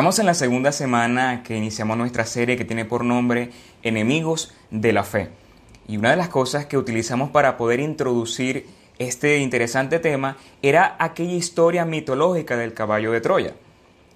Estamos en la segunda semana que iniciamos nuestra serie que tiene por nombre Enemigos de la Fe. Y una de las cosas que utilizamos para poder introducir este interesante tema era aquella historia mitológica del caballo de Troya.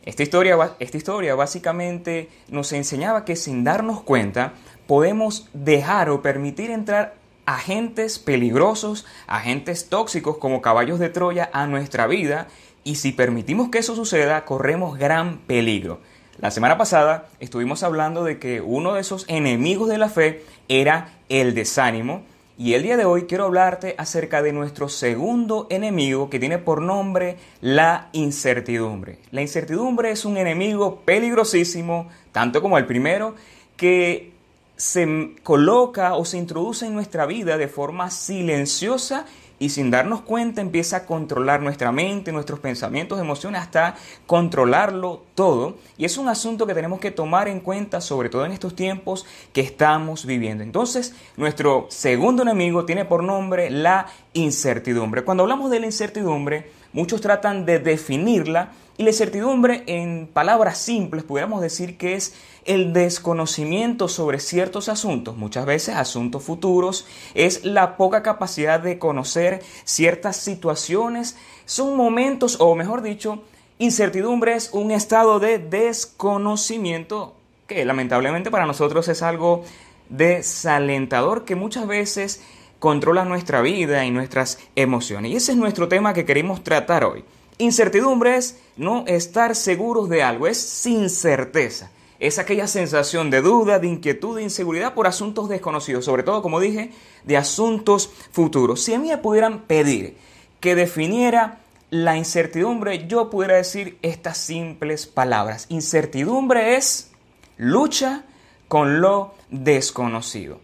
Esta historia, esta historia básicamente nos enseñaba que sin darnos cuenta podemos dejar o permitir entrar agentes peligrosos, agentes tóxicos como caballos de Troya a nuestra vida y si permitimos que eso suceda, corremos gran peligro. La semana pasada estuvimos hablando de que uno de esos enemigos de la fe era el desánimo y el día de hoy quiero hablarte acerca de nuestro segundo enemigo que tiene por nombre la incertidumbre. La incertidumbre es un enemigo peligrosísimo, tanto como el primero, que se coloca o se introduce en nuestra vida de forma silenciosa y sin darnos cuenta empieza a controlar nuestra mente, nuestros pensamientos, emociones, hasta controlarlo todo. Y es un asunto que tenemos que tomar en cuenta, sobre todo en estos tiempos que estamos viviendo. Entonces, nuestro segundo enemigo tiene por nombre la incertidumbre. Cuando hablamos de la incertidumbre, muchos tratan de definirla y la incertidumbre, en palabras simples, pudiéramos decir que es el desconocimiento sobre ciertos asuntos, muchas veces asuntos futuros, es la poca capacidad de conocer ciertas situaciones, son momentos, o mejor dicho, incertidumbre es un estado de desconocimiento que lamentablemente para nosotros es algo desalentador que muchas veces controla nuestra vida y nuestras emociones. Y ese es nuestro tema que queremos tratar hoy. Incertidumbre es no estar seguros de algo, es sin certeza. Es aquella sensación de duda, de inquietud, de inseguridad por asuntos desconocidos, sobre todo, como dije, de asuntos futuros. Si a mí me pudieran pedir que definiera la incertidumbre, yo pudiera decir estas simples palabras. Incertidumbre es lucha con lo desconocido.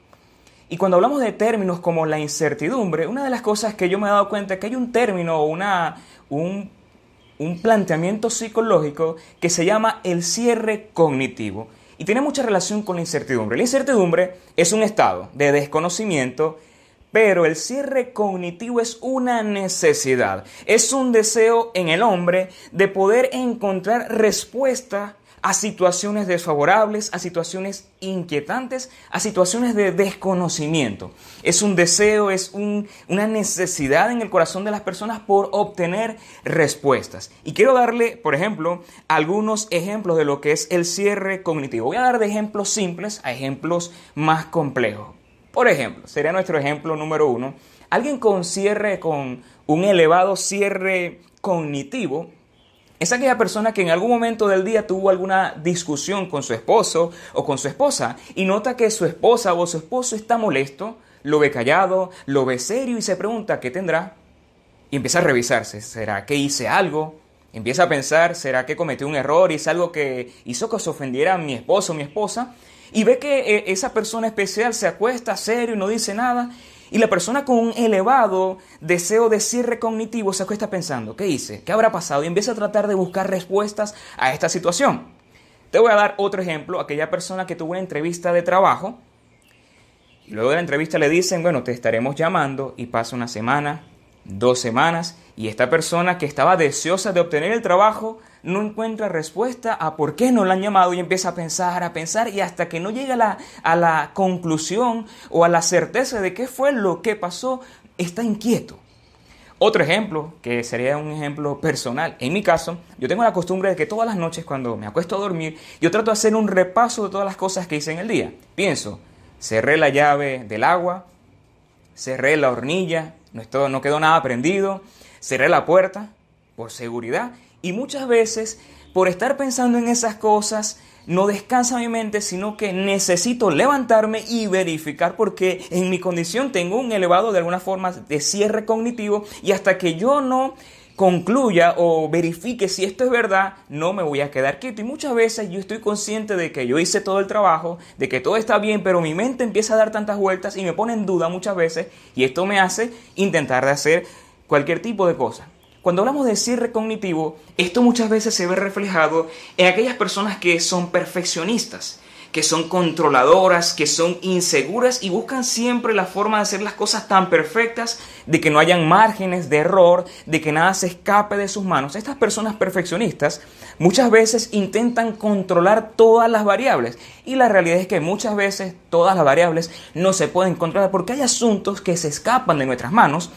Y cuando hablamos de términos como la incertidumbre, una de las cosas que yo me he dado cuenta es que hay un término o un un planteamiento psicológico que se llama el cierre cognitivo y tiene mucha relación con la incertidumbre. La incertidumbre es un estado de desconocimiento, pero el cierre cognitivo es una necesidad, es un deseo en el hombre de poder encontrar respuesta a situaciones desfavorables, a situaciones inquietantes, a situaciones de desconocimiento. Es un deseo, es una necesidad en el corazón de las personas por obtener respuestas. Y quiero darle, por ejemplo, algunos ejemplos de lo que es el cierre cognitivo. Voy a dar de ejemplos simples a ejemplos más complejos. Por ejemplo, sería nuestro ejemplo número uno. Alguien con cierre, con un elevado cierre cognitivo, es aquella persona que en algún momento del día tuvo alguna discusión con su esposo o con su esposa y nota que su esposa o su esposo está molesto, lo ve callado, lo ve serio y se pregunta qué tendrá. Y empieza a revisarse, ¿será que hice algo? Empieza a pensar, ¿será que cometí un error? ¿Es algo que hizo que se ofendiera mi esposo o mi esposa? Y ve que eh, esa persona especial se acuesta serio y no dice nada y la persona con un elevado deseo de cierre cognitivo se acuesta pensando, ¿qué hice? ¿Qué habrá pasado? Y empieza a tratar de buscar respuestas a esta situación. Te voy a dar otro ejemplo, aquella persona que tuvo una entrevista de trabajo y luego de la entrevista le dicen, bueno, te estaremos llamando y pasa una semana, dos semanas y esta persona que estaba deseosa de obtener el trabajo no encuentra respuesta a por qué no la han llamado y empieza a pensar, a pensar y hasta que no llega a la, a la conclusión o a la certeza de qué fue lo que pasó, está inquieto. Otro ejemplo, que sería un ejemplo personal, en mi caso, yo tengo la costumbre de que todas las noches cuando me acuesto a dormir, yo trato de hacer un repaso de todas las cosas que hice en el día. Pienso, cerré la llave del agua, cerré la hornilla, no, no quedó nada prendido, cerré la puerta por seguridad y muchas veces, por estar pensando en esas cosas, no descansa mi mente, sino que necesito levantarme y verificar porque en mi condición tengo un elevado de alguna forma de cierre cognitivo y hasta que yo no concluya o verifique si esto es verdad, no me voy a quedar quieto. Y muchas veces yo estoy consciente de que yo hice todo el trabajo, de que todo está bien, pero mi mente empieza a dar tantas vueltas y me pone en duda muchas veces y esto me hace intentar de hacer cualquier tipo de cosa. Cuando hablamos de cierre cognitivo, esto muchas veces se ve reflejado en aquellas personas que son perfeccionistas, que son controladoras, que son inseguras y buscan siempre la forma de hacer las cosas tan perfectas, de que no hayan márgenes de error, de que nada se escape de sus manos. Estas personas perfeccionistas muchas veces intentan controlar todas las variables y la realidad es que muchas veces todas las variables no se pueden controlar porque hay asuntos que se escapan de nuestras manos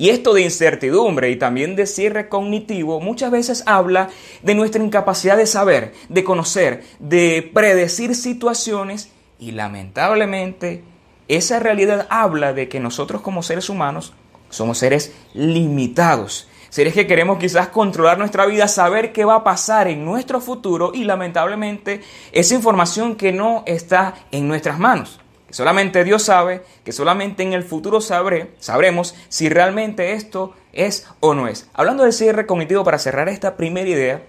y esto de incertidumbre y también de cierre cognitivo muchas veces habla de nuestra incapacidad de saber, de conocer, de predecir situaciones y lamentablemente esa realidad habla de que nosotros como seres humanos somos seres limitados. Seres que queremos quizás controlar nuestra vida, saber qué va a pasar en nuestro futuro y lamentablemente esa información que no está en nuestras manos solamente Dios sabe, que solamente en el futuro sabremos si realmente esto es o no es. Hablando del cierre cognitivo, para cerrar esta primera idea,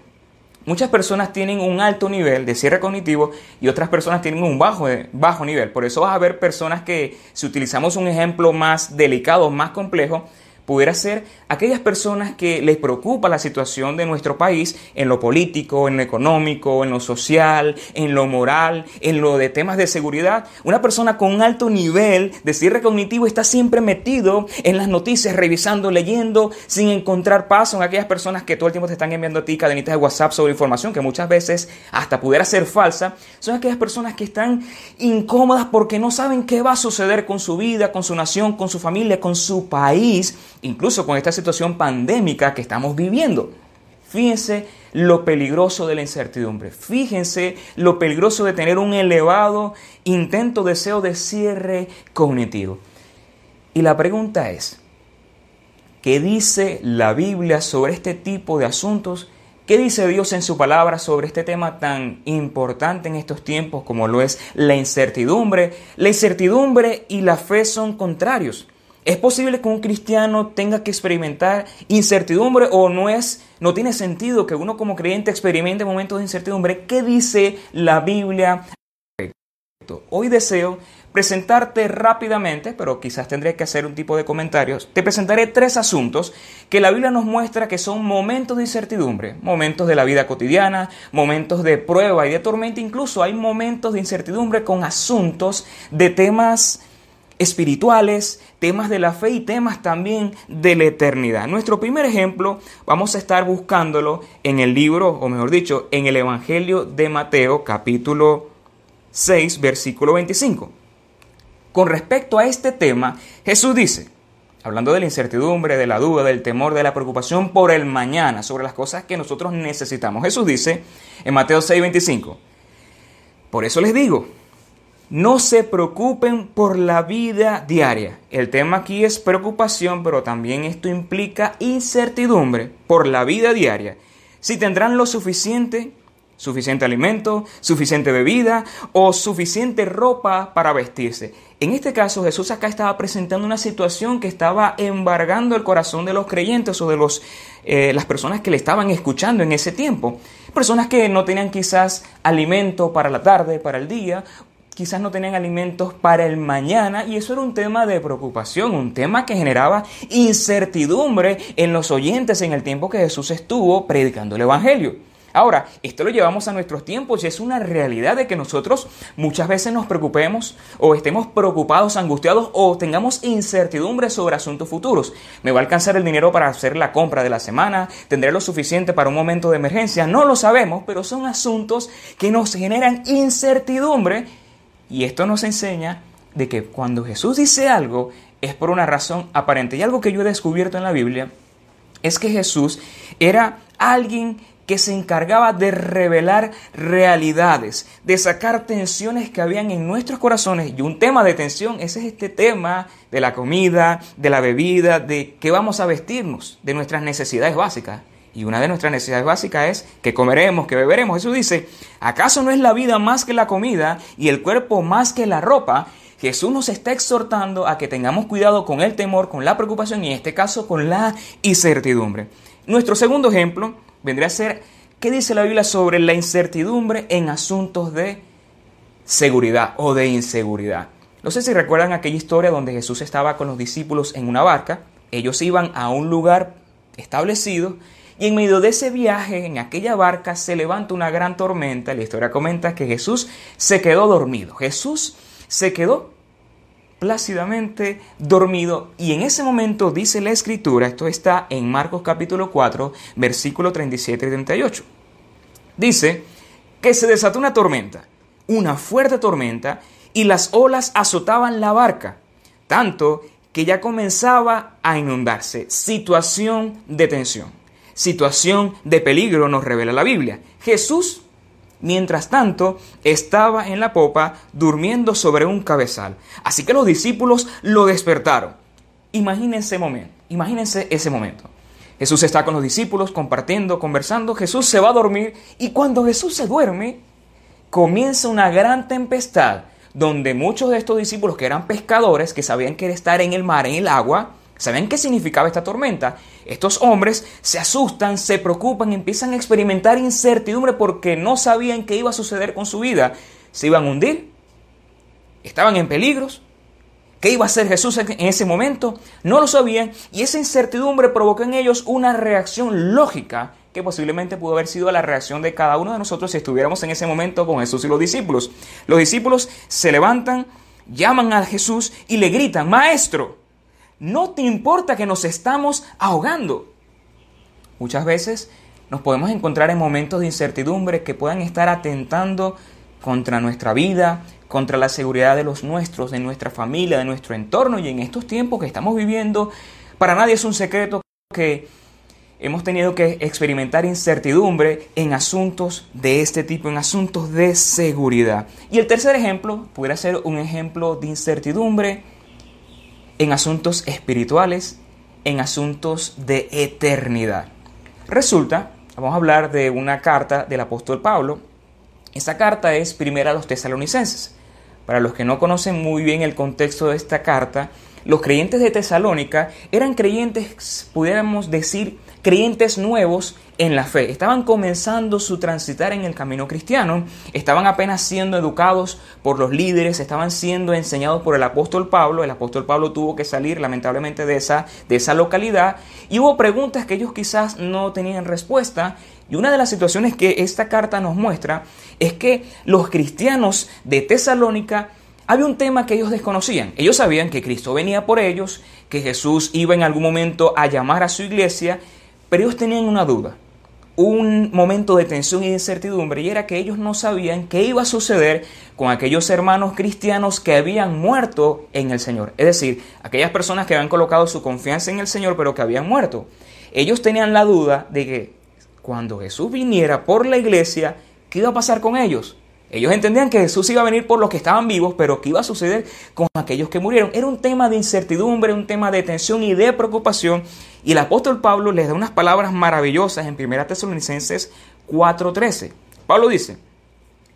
muchas personas tienen un alto nivel de cierre cognitivo y otras personas tienen un bajo, bajo nivel. Por eso vas a ver personas que, si utilizamos un ejemplo más delicado, más complejo, pudiera ser aquellas personas que les preocupa la situación de nuestro país en lo político, en lo económico, en lo social, en lo moral, en lo de temas de seguridad. Una persona con un alto nivel de cierre cognitivo está siempre metido en las noticias, revisando, leyendo, sin encontrar paso en aquellas personas que todo el tiempo te están enviando a ti cadenitas de WhatsApp sobre información que muchas veces hasta pudiera ser falsa. Son aquellas personas que están incómodas porque no saben qué va a suceder con su vida, con su nación, con su familia, con su país incluso con esta situación pandémica que estamos viviendo. Fíjense lo peligroso de la incertidumbre. Fíjense lo peligroso de tener un elevado intento, deseo de cierre cognitivo. Y la pregunta es, ¿qué dice la Biblia sobre este tipo de asuntos? ¿Qué dice Dios en su palabra sobre este tema tan importante en estos tiempos como lo es la incertidumbre? La incertidumbre y la fe son contrarios. ¿Es posible que un cristiano tenga que experimentar incertidumbre o no es no tiene sentido que uno como creyente experimente momentos de incertidumbre? ¿Qué dice la Biblia? Hoy deseo presentarte rápidamente, pero quizás tendré que hacer un tipo de comentarios. Te presentaré tres asuntos que la Biblia nos muestra que son momentos de incertidumbre, momentos de la vida cotidiana, momentos de prueba y de tormenta, incluso hay momentos de incertidumbre con asuntos de temas espirituales, temas de la fe y temas también de la eternidad. Nuestro primer ejemplo vamos a estar buscándolo en el libro, o mejor dicho, en el Evangelio de Mateo capítulo 6, versículo 25. Con respecto a este tema, Jesús dice, hablando de la incertidumbre, de la duda, del temor, de la preocupación por el mañana, sobre las cosas que nosotros necesitamos. Jesús dice en Mateo 6, 25, por eso les digo, no se preocupen por la vida diaria. El tema aquí es preocupación, pero también esto implica incertidumbre por la vida diaria. Si tendrán lo suficiente, suficiente alimento, suficiente bebida o suficiente ropa para vestirse. En este caso Jesús acá estaba presentando una situación que estaba embargando el corazón de los creyentes o de los, eh, las personas que le estaban escuchando en ese tiempo. Personas que no tenían quizás alimento para la tarde, para el día, quizás no tenían alimentos para el mañana y eso era un tema de preocupación, un tema que generaba incertidumbre en los oyentes en el tiempo que Jesús estuvo predicando el Evangelio. Ahora, esto lo llevamos a nuestros tiempos y es una realidad de que nosotros muchas veces nos preocupemos o estemos preocupados, angustiados o tengamos incertidumbre sobre asuntos futuros. ¿Me va a alcanzar el dinero para hacer la compra de la semana? ¿Tendré lo suficiente para un momento de emergencia? No lo sabemos, pero son asuntos que nos generan incertidumbre y esto nos enseña de que cuando Jesús dice algo es por una razón aparente. Y algo que yo he descubierto en la Biblia es que Jesús era alguien que se encargaba de revelar realidades, de sacar tensiones que habían en nuestros corazones. Y un tema de tensión, ese es este tema de la comida, de la bebida, de qué vamos a vestirnos, de nuestras necesidades básicas. Y una de nuestras necesidades básicas es que comeremos, que beberemos. Jesús dice, ¿acaso no es la vida más que la comida y el cuerpo más que la ropa? Jesús nos está exhortando a que tengamos cuidado con el temor, con la preocupación y en este caso con la incertidumbre. Nuestro segundo ejemplo vendría a ser, ¿qué dice la Biblia sobre la incertidumbre en asuntos de seguridad o de inseguridad? No sé si recuerdan aquella historia donde Jesús estaba con los discípulos en una barca, ellos iban a un lugar establecido Y en medio de ese viaje, en aquella barca, se levanta una gran tormenta. La historia comenta que Jesús se quedó dormido. Jesús se quedó plácidamente dormido y en ese momento dice la escritura, esto está en Marcos capítulo 4, versículo 37 y 38. Dice que se desató una tormenta, una fuerte tormenta, y las olas azotaban la barca, tanto que ya comenzaba a inundarse. Situación de tensión, situación de peligro nos revela la Biblia. Jesús Mientras tanto, estaba en la popa durmiendo sobre un cabezal. Así que los discípulos lo despertaron. Imagínense momento, imagínense ese momento. Jesús está con los discípulos compartiendo, conversando. Jesús se va a dormir y cuando Jesús se duerme, comienza una gran tempestad donde muchos de estos discípulos que eran pescadores, que sabían que era estar en el mar, en el agua, sabían qué significaba esta tormenta estos hombres se asustan, se preocupan, empiezan a experimentar incertidumbre porque no sabían qué iba a suceder con su vida. ¿Se iban a hundir? ¿Estaban en peligros? ¿Qué iba a hacer Jesús en ese momento? No lo sabían y esa incertidumbre provocó en ellos una reacción lógica que posiblemente pudo haber sido la reacción de cada uno de nosotros si estuviéramos en ese momento con Jesús y los discípulos. Los discípulos se levantan, llaman a Jesús y le gritan, Maestro, no te importa que nos estamos ahogando. Muchas veces nos podemos encontrar en momentos de incertidumbre que puedan estar atentando contra nuestra vida, contra la seguridad de los nuestros, de nuestra familia, de nuestro entorno. Y en estos tiempos que estamos viviendo, para nadie es un secreto que hemos tenido que experimentar incertidumbre en asuntos de este tipo, en asuntos de seguridad. Y el tercer ejemplo pudiera ser un ejemplo de incertidumbre en asuntos espirituales, en asuntos de eternidad. Resulta, vamos a hablar de una carta del apóstol Pablo. Esa carta es primera a los tesalonicenses. Para los que no conocen muy bien el contexto de esta carta, los creyentes de Tesalónica eran creyentes, pudiéramos decir, creyentes nuevos en la fe. Estaban comenzando su transitar en el camino cristiano, estaban apenas siendo educados por los líderes, estaban siendo enseñados por el apóstol Pablo. El apóstol Pablo tuvo que salir lamentablemente de esa, de esa localidad y hubo preguntas que ellos quizás no tenían respuesta. Y una de las situaciones que esta carta nos muestra es que los cristianos de Tesalónica había un tema que ellos desconocían. Ellos sabían que Cristo venía por ellos, que Jesús iba en algún momento a llamar a su iglesia, pero ellos tenían una duda, un momento de tensión y de incertidumbre, y era que ellos no sabían qué iba a suceder con aquellos hermanos cristianos que habían muerto en el Señor. Es decir, aquellas personas que habían colocado su confianza en el Señor, pero que habían muerto. Ellos tenían la duda de que cuando Jesús viniera por la iglesia, ¿qué iba a pasar con ellos? Ellos entendían que Jesús iba a venir por los que estaban vivos, pero ¿qué iba a suceder con aquellos que murieron? Era un tema de incertidumbre, un tema de tensión y de preocupación. Y el apóstol Pablo les da unas palabras maravillosas en 1 Tesalonicenses 4:13. Pablo dice,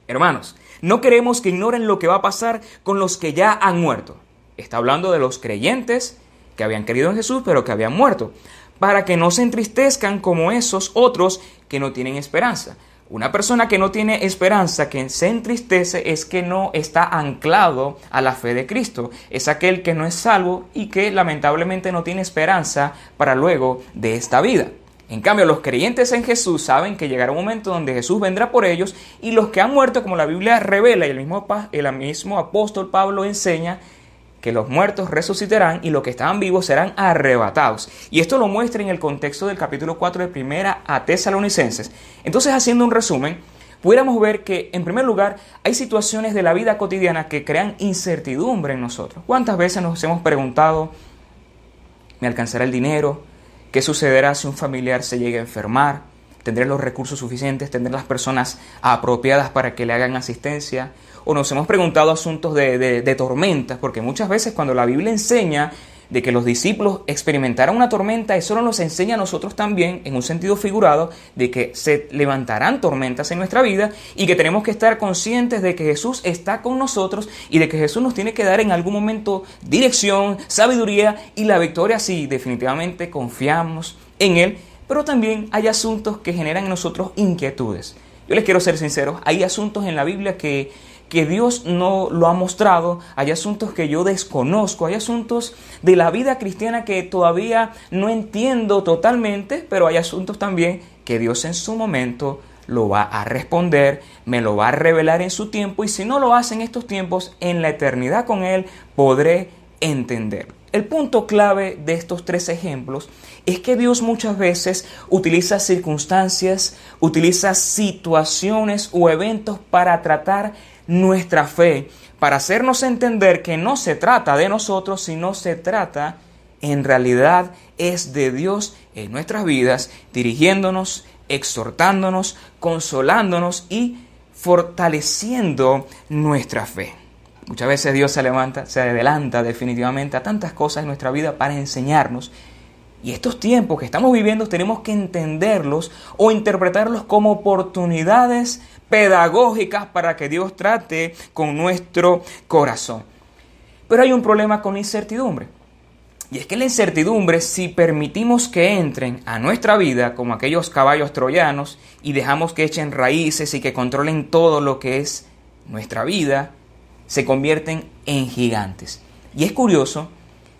hermanos, no queremos que ignoren lo que va a pasar con los que ya han muerto. Está hablando de los creyentes que habían creído en Jesús, pero que habían muerto, para que no se entristezcan como esos otros que no tienen esperanza. Una persona que no tiene esperanza, que se entristece, es que no está anclado a la fe de Cristo. Es aquel que no es salvo y que lamentablemente no tiene esperanza para luego de esta vida. En cambio, los creyentes en Jesús saben que llegará un momento donde Jesús vendrá por ellos y los que han muerto, como la Biblia revela y el mismo, el mismo apóstol Pablo enseña, que los muertos resucitarán y los que estaban vivos serán arrebatados. Y esto lo muestra en el contexto del capítulo 4 de primera a Tesalonicenses. Entonces, haciendo un resumen, pudiéramos ver que, en primer lugar, hay situaciones de la vida cotidiana que crean incertidumbre en nosotros. ¿Cuántas veces nos hemos preguntado, ¿me alcanzará el dinero? ¿Qué sucederá si un familiar se llega a enfermar? ¿Tendré los recursos suficientes? ¿Tendré las personas apropiadas para que le hagan asistencia? o nos hemos preguntado asuntos de, tormentas, porque muchas veces cuando la Biblia enseña de que los discípulos experimentaron una tormenta, eso nos enseña a nosotros también, en un sentido figurado, de que se levantarán tormentas en nuestra vida y que tenemos que estar conscientes de que Jesús está con nosotros y de que Jesús nos tiene que dar en algún momento dirección, sabiduría y la victoria si definitivamente confiamos en Él. Pero también hay asuntos que generan en nosotros inquietudes Yo les quiero ser sincero, hay asuntos en la Biblia que, que Dios no lo ha mostrado, hay asuntos que yo desconozco, hay asuntos de la vida cristiana que todavía no entiendo totalmente, pero hay asuntos también que Dios en su momento lo va a responder, me lo va a revelar en su tiempo y si no lo hace en estos tiempos, en la eternidad con Él podré entender. El punto clave de estos tres ejemplos es que Dios muchas veces utiliza circunstancias, utiliza situaciones o eventos para tratar nuestra fe, para hacernos entender que no se trata de nosotros, sino se trata en realidad es de Dios en nuestras vidas, dirigiéndonos, exhortándonos, consolándonos y fortaleciendo nuestra fe. Muchas veces Dios se levanta, se adelanta definitivamente a tantas cosas en nuestra vida para enseñarnos. Y estos tiempos que estamos viviendo tenemos que entenderlos o interpretarlos como oportunidades pedagógicas para que Dios trate con nuestro corazón. Pero hay un problema con la incertidumbre. Y es que la incertidumbre, si permitimos que entren a nuestra vida como aquellos caballos troyanos y dejamos que echen raíces y que controlen todo lo que es nuestra vida, se convierten en gigantes. Y es curioso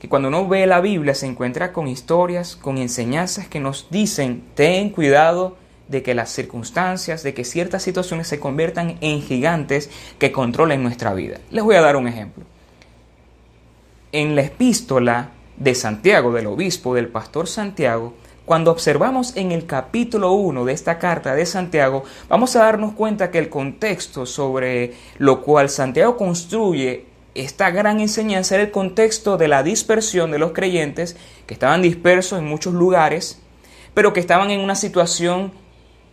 que cuando uno ve la Biblia se encuentra con historias, con enseñanzas que nos dicen, ten cuidado de que las circunstancias, de que ciertas situaciones se conviertan en gigantes que controlen nuestra vida. Les voy a dar un ejemplo. En la epístola de Santiago, del obispo, del pastor Santiago, cuando observamos en el capítulo 1 de esta carta de Santiago, vamos a darnos cuenta que el contexto sobre lo cual Santiago construye esta gran enseñanza era el contexto de la dispersión de los creyentes que estaban dispersos en muchos lugares, pero que estaban en una situación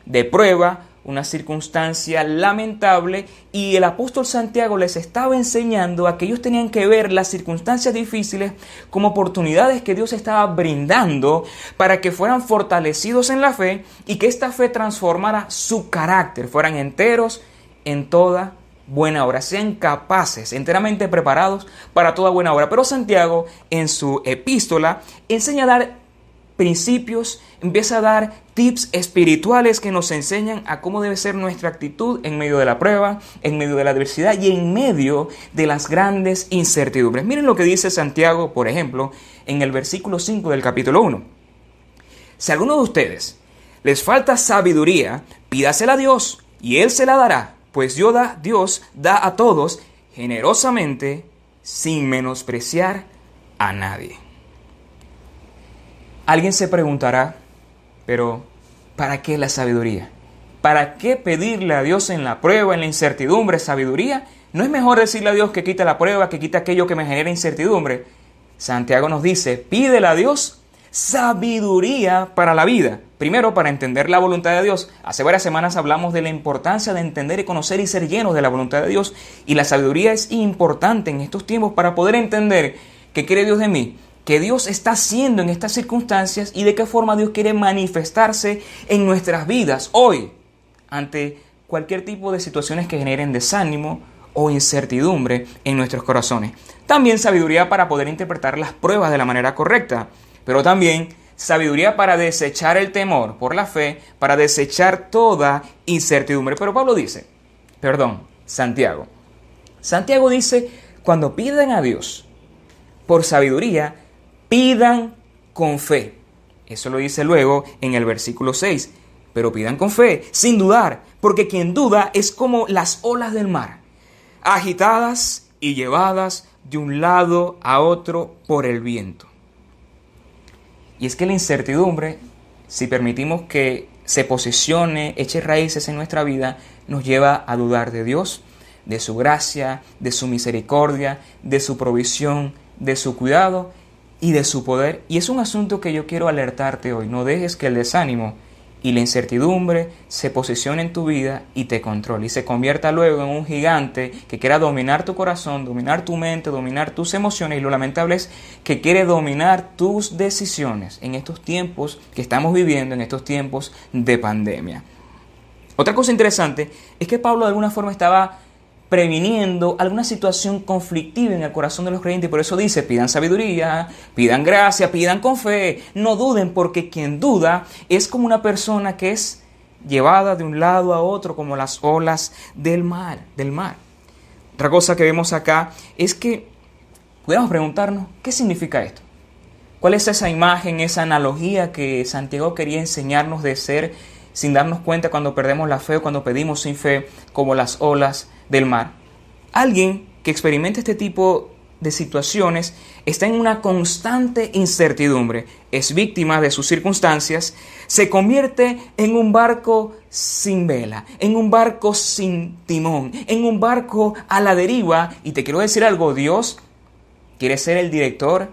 de prueba, una circunstancia lamentable y el apóstol Santiago les estaba enseñando a que ellos tenían que ver las circunstancias difíciles como oportunidades que Dios estaba brindando para que fueran fortalecidos en la fe y que esta fe transformara su carácter, fueran enteros en toda buena obra, sean capaces, enteramente preparados para toda buena obra. Pero Santiago en su epístola enseña a dar principios, empieza a dar tips espirituales que nos enseñan a cómo debe ser nuestra actitud en medio de la prueba, en medio de la adversidad y en medio de las grandes incertidumbres. Miren lo que dice Santiago, por ejemplo, en el versículo 5 del capítulo 1. Si a alguno de ustedes les falta sabiduría, pídasela a Dios y Él se la dará, pues Dios da, Dios da a todos generosamente sin menospreciar a nadie. Alguien se preguntará, pero ¿para qué la sabiduría? ¿Para qué pedirle a Dios en la prueba, en la incertidumbre, sabiduría? ¿No es mejor decirle a Dios que quita la prueba, que quita aquello que me genera incertidumbre? Santiago nos dice, pídele a Dios sabiduría para la vida. Primero, para entender la voluntad de Dios. Hace varias semanas hablamos de la importancia de entender y conocer y ser llenos de la voluntad de Dios. Y la sabiduría es importante en estos tiempos para poder entender qué quiere Dios de mí, que Dios está haciendo en estas circunstancias y de qué forma Dios quiere manifestarse en nuestras vidas hoy ante cualquier tipo de situaciones que generen desánimo o incertidumbre en nuestros corazones. También sabiduría para poder interpretar las pruebas de la manera correcta, pero también sabiduría para desechar el temor por la fe, para desechar toda incertidumbre. Pero Pablo dice, perdón, Santiago. Santiago dice, cuando piden a Dios por sabiduría, pidan con fe. Eso lo dice luego en el versículo 6. Pero pidan con fe, sin dudar, porque quien duda es como las olas del mar, agitadas y llevadas de un lado a otro por el viento. Y es que la incertidumbre, si permitimos que se posicione, eche raíces en nuestra vida, nos lleva a dudar de Dios, de su gracia, de su misericordia, de su provisión, de su cuidado y de su poder. Y es un asunto que yo quiero alertarte hoy. No dejes que el desánimo y la incertidumbre se posicione en tu vida y te controle y se convierta luego en un gigante que quiera dominar tu corazón, dominar tu mente, dominar tus emociones y lo lamentable es que quiere dominar tus decisiones en estos tiempos que estamos viviendo, en estos tiempos de pandemia. Otra cosa interesante es que Pablo de alguna forma estaba previniendo alguna situación conflictiva en el corazón de los creyentes. Por eso dice, pidan sabiduría, pidan gracia, pidan con fe, no duden porque quien duda es como una persona que es llevada de un lado a otro como las olas del mar, del mar. Otra cosa que vemos acá es que podemos preguntarnos, ¿qué significa esto? ¿Cuál es esa imagen, esa analogía que Santiago quería enseñarnos de ser sin darnos cuenta cuando perdemos la fe o cuando pedimos sin fe como las olas del mar? Alguien que experimente este tipo de situaciones está en una constante incertidumbre, es víctima de sus circunstancias, se convierte en un barco sin vela, en un barco sin timón, en un barco a la deriva. Y te quiero decir algo, Dios quiere ser el director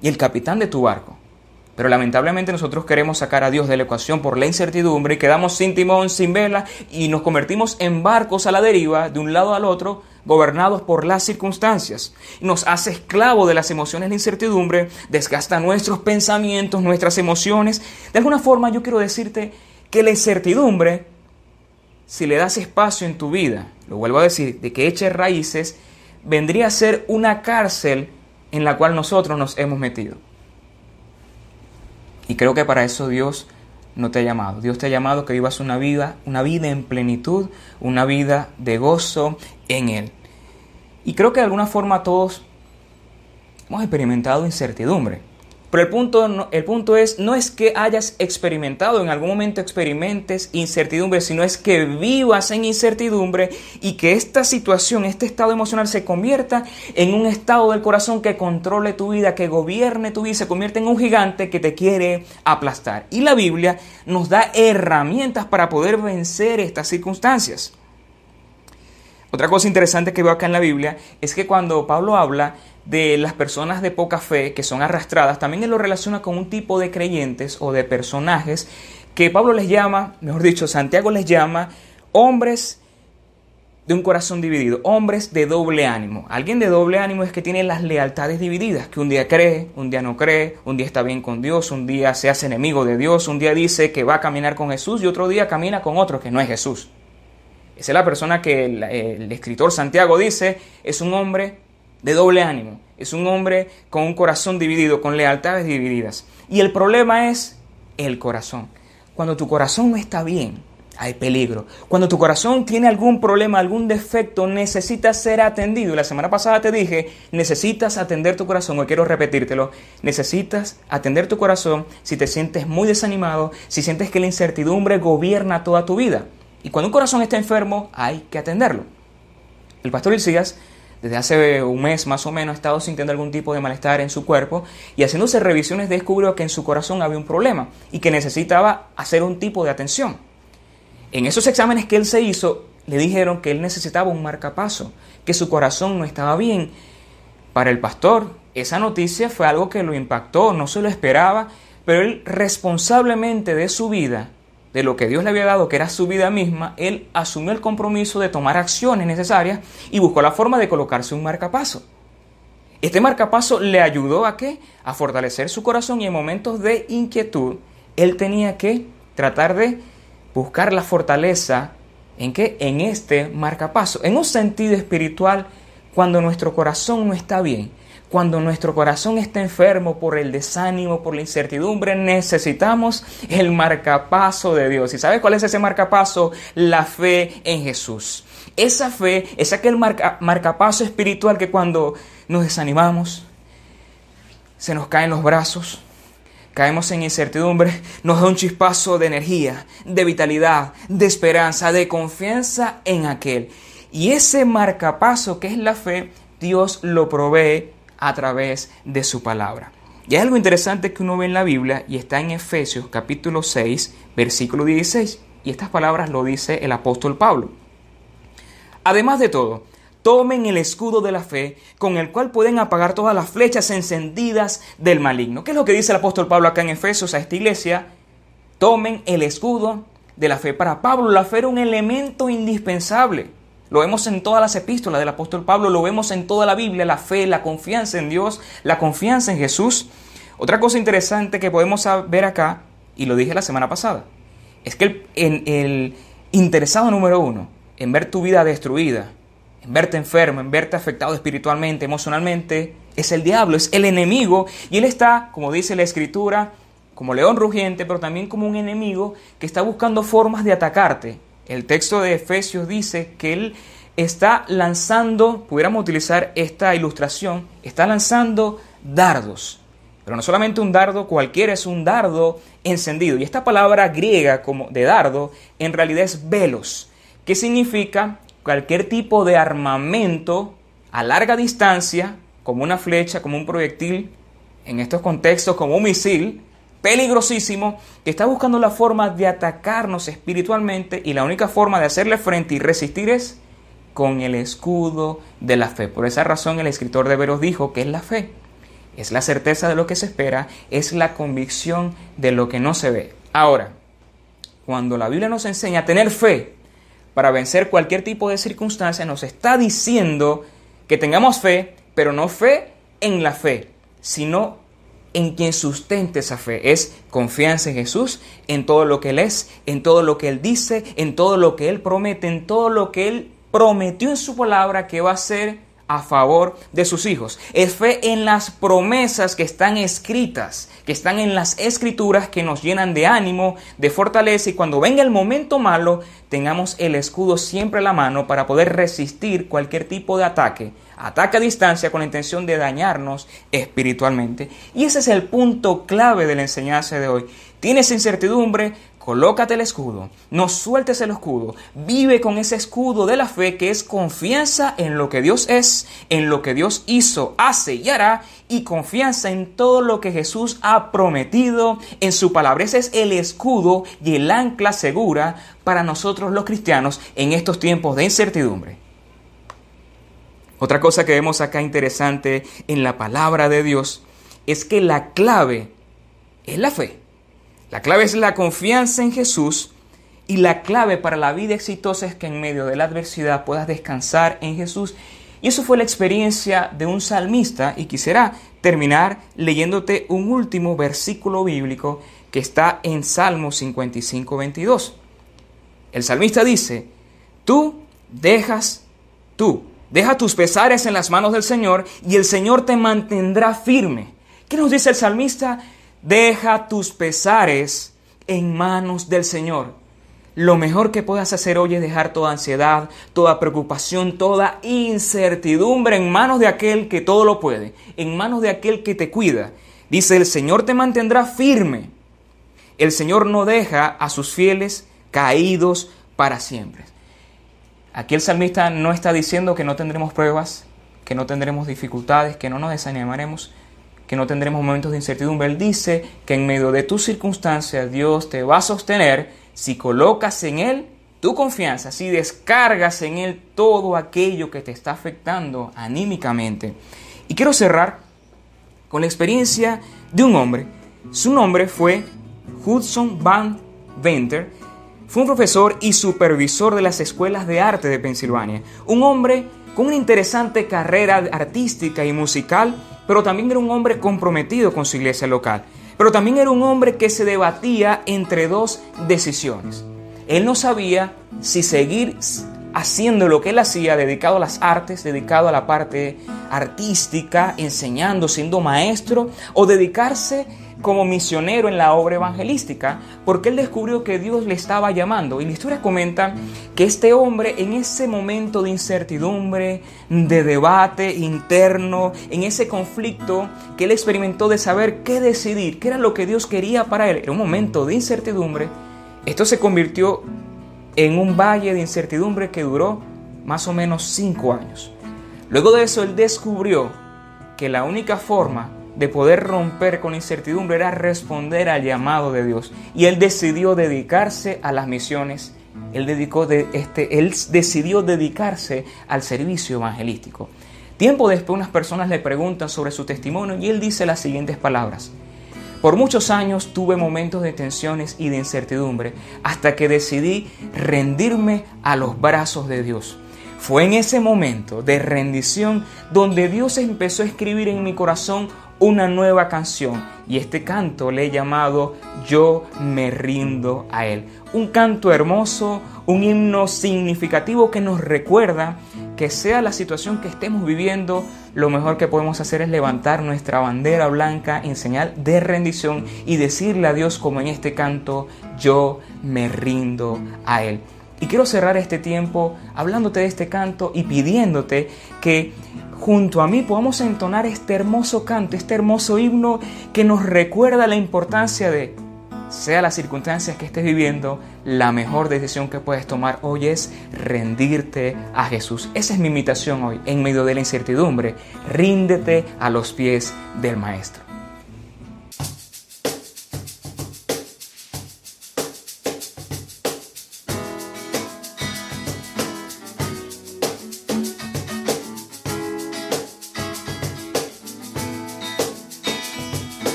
y el capitán de tu barco. Pero lamentablemente nosotros queremos sacar a Dios de la ecuación por la incertidumbre y quedamos sin timón, sin vela y nos convertimos en barcos a la deriva de un lado al otro gobernados por las circunstancias. Nos hace esclavo de las emociones de incertidumbre, desgasta nuestros pensamientos, nuestras emociones. De alguna forma yo quiero decirte que la incertidumbre, si le das espacio en tu vida, lo vuelvo a decir, de que eche raíces, vendría a ser una cárcel en la cual nosotros nos hemos metido. Y creo que para eso Dios no te ha llamado. Dios te ha llamado que vivas una vida, una vida en plenitud, una vida de gozo en Él. Y creo que de alguna forma todos hemos experimentado incertidumbre. Pero el punto, el punto es, no es que hayas experimentado, en algún momento experimentes incertidumbre, sino es que vivas en incertidumbre y que esta situación, este estado emocional se convierta en un estado del corazón que controle tu vida, que gobierne tu vida, se convierte en un gigante que te quiere aplastar. Y la Biblia nos da herramientas para poder vencer estas circunstancias. Otra cosa interesante que veo acá en la Biblia es que cuando Pablo habla de las personas de poca fe que son arrastradas, también él lo relaciona con un tipo de creyentes o de personajes que Pablo les llama, mejor dicho, Santiago les llama hombres de un corazón dividido, hombres de doble ánimo. Alguien de doble ánimo es que tiene las lealtades divididas, que un día cree, un día no cree, un día está bien con Dios, un día se hace enemigo de Dios, un día dice que va a caminar con Jesús y otro día camina con otro que no es Jesús. Esa es la persona que el, escritor Santiago dice es un hombre de doble ánimo, es un hombre con un corazón dividido, con lealtades divididas. Y el problema es el corazón. Cuando tu corazón no está bien, hay peligro. Cuando tu corazón tiene algún problema, algún defecto, necesita ser atendido. Y la semana pasada te dije, necesitas atender tu corazón. Hoy quiero repetírtelo. Necesitas atender tu corazón si te sientes muy desanimado, si sientes que la incertidumbre gobierna toda tu vida. Y cuando un corazón está enfermo, hay que atenderlo. El pastor Ilcías, desde hace un mes más o menos, ha estado sintiendo algún tipo de malestar en su cuerpo y haciéndose revisiones descubrió que en su corazón había un problema y que necesitaba hacer un tipo de atención. En esos exámenes que él se hizo, le dijeron que él necesitaba un marcapaso, que su corazón no estaba bien. Para el pastor, esa noticia fue algo que lo impactó, no se lo esperaba, pero él responsablemente de su vida de lo que Dios le había dado, que era su vida misma, él asumió el compromiso de tomar acciones necesarias y buscó la forma de colocarse un marcapaso. Este marcapaso le ayudó a qué? A fortalecer su corazón y en momentos de inquietud, él tenía que tratar de buscar la fortaleza en qué? En este marcapaso. En un sentido espiritual, cuando nuestro corazón no está bien, cuando nuestro corazón está enfermo por el desánimo, por la incertidumbre, necesitamos el marcapaso de Dios. ¿Y sabes cuál es ese marcapaso? La fe en Jesús. Esa fe es aquel marcapaso espiritual que cuando nos desanimamos, se nos caen los brazos, caemos en incertidumbre, nos da un chispazo de energía, de vitalidad, de esperanza, de confianza en aquel. Y ese marcapaso que es la fe, Dios lo provee a través de su palabra. Y hay algo interesante que uno ve en la Biblia y está en Efesios capítulo 6, versículo 16. Y estas palabras lo dice el apóstol Pablo. Además de todo, tomen el escudo de la fe con el cual pueden apagar todas las flechas encendidas del maligno. ¿Qué es lo que dice el apóstol Pablo acá en Efesios a esta iglesia? Tomen el escudo de la fe. Para Pablo la fe era un elemento indispensable. Lo vemos en todas las epístolas del apóstol Pablo, lo vemos en toda la Biblia, la fe, la confianza en Dios, la confianza en Jesús. Otra cosa interesante que podemos ver acá, y lo dije la semana pasada, es que el, en, el interesado número uno en ver tu vida destruida, en verte enfermo, en verte afectado espiritualmente, emocionalmente, es el diablo, es el enemigo, y él está, como dice la escritura, como león rugiente, pero también como un enemigo que está buscando formas de atacarte. El texto de Efesios dice que él está lanzando, pudiéramos utilizar esta ilustración, está lanzando dardos. Pero no solamente un dardo cualquiera, es un dardo encendido. Y esta palabra griega como de dardo en realidad es velos, que significa cualquier tipo de armamento a larga distancia, como una flecha, como un proyectil, en estos contextos como un misil, peligrosísimo que está buscando la forma de atacarnos espiritualmente y la única forma de hacerle frente y resistir es con el escudo de la fe. Por esa razón el escritor de Veros dijo que es la fe. Es la certeza de lo que se espera, es la convicción de lo que no se ve. Ahora, cuando la Biblia nos enseña a tener fe para vencer cualquier tipo de circunstancia, nos está diciendo que tengamos fe, pero no fe en la fe, sino en quien sustente esa fe. Es confianza en Jesús, en todo lo que Él es, en todo lo que Él dice, en todo lo que Él promete, en todo lo que Él prometió en su palabra que va a ser a favor de sus hijos. Es fe en las promesas que están escritas, que están en las escrituras que nos llenan de ánimo, de fortaleza y cuando venga el momento malo tengamos el escudo siempre a la mano para poder resistir cualquier tipo de ataque. Ataque a distancia con la intención de dañarnos espiritualmente. Y ese es el punto clave de la enseñanza de hoy. Tienes incertidumbre, Colócate el escudo, no sueltes el escudo, vive con ese escudo de la fe que es confianza en lo que Dios es, en lo que Dios hizo, hace y hará, y confianza en todo lo que Jesús ha prometido en su palabra. Ese es el escudo y el ancla segura para nosotros los cristianos en estos tiempos de incertidumbre. Otra cosa que vemos acá interesante en la palabra de Dios es que la clave es la fe. La clave es la confianza en Jesús y la clave para la vida exitosa es que en medio de la adversidad puedas descansar en Jesús. Y eso fue la experiencia de un salmista y quisiera terminar leyéndote un último versículo bíblico que está en Salmo 55, 22. El salmista dice, tú dejas, tú, deja tus pesares en las manos del Señor y el Señor te mantendrá firme. ¿Qué nos dice el salmista? Deja tus pesares en manos del Señor. Lo mejor que puedas hacer hoy es dejar toda ansiedad, toda preocupación, toda incertidumbre en manos de aquel que todo lo puede, en manos de aquel que te cuida. Dice, el Señor te mantendrá firme. El Señor no deja a sus fieles caídos para siempre. Aquí el salmista no está diciendo que no tendremos pruebas, que no tendremos dificultades, que no nos desanimaremos, que no tendremos momentos de incertidumbre. Él dice que en medio de tus circunstancias Dios te va a sostener si colocas en Él tu confianza, si descargas en Él todo aquello que te está afectando anímicamente. Y quiero cerrar con la experiencia de un hombre. Su nombre fue Hudson Van Venter. Fue un profesor y supervisor de las escuelas de arte de Pensilvania. Un hombre con una interesante carrera artística y musical pero también era un hombre comprometido con su iglesia local. Pero también era un hombre que se debatía entre dos decisiones. Él no sabía si seguir haciendo lo que él hacía, dedicado a las artes, dedicado a la parte artística, enseñando, siendo maestro, o dedicarse como misionero en la obra evangelística, porque él descubrió que Dios le estaba llamando. Y la historia comenta que este hombre en ese momento de incertidumbre, de debate interno, en ese conflicto que él experimentó de saber qué decidir, qué era lo que Dios quería para él, en un momento de incertidumbre, esto se convirtió en un valle de incertidumbre que duró más o menos cinco años. Luego de eso él descubrió que la única forma de poder romper con incertidumbre era responder al llamado de Dios. Y él decidió dedicarse a las misiones. Él, dedicó de este, él decidió dedicarse al servicio evangelístico. Tiempo después unas personas le preguntan sobre su testimonio y él dice las siguientes palabras. Por muchos años tuve momentos de tensiones y de incertidumbre hasta que decidí rendirme a los brazos de Dios. Fue en ese momento de rendición donde Dios empezó a escribir en mi corazón una nueva canción y este canto le he llamado Yo me rindo a Él. Un canto hermoso, un himno significativo que nos recuerda que sea la situación que estemos viviendo, lo mejor que podemos hacer es levantar nuestra bandera blanca en señal de rendición y decirle a Dios como en este canto, yo me rindo a Él. Y quiero cerrar este tiempo hablándote de este canto y pidiéndote que junto a mí podamos entonar este hermoso canto, este hermoso himno que nos recuerda la importancia de, sea las circunstancias que estés viviendo, la mejor decisión que puedes tomar hoy es rendirte a Jesús. Esa es mi invitación hoy, en medio de la incertidumbre. Ríndete a los pies del Maestro.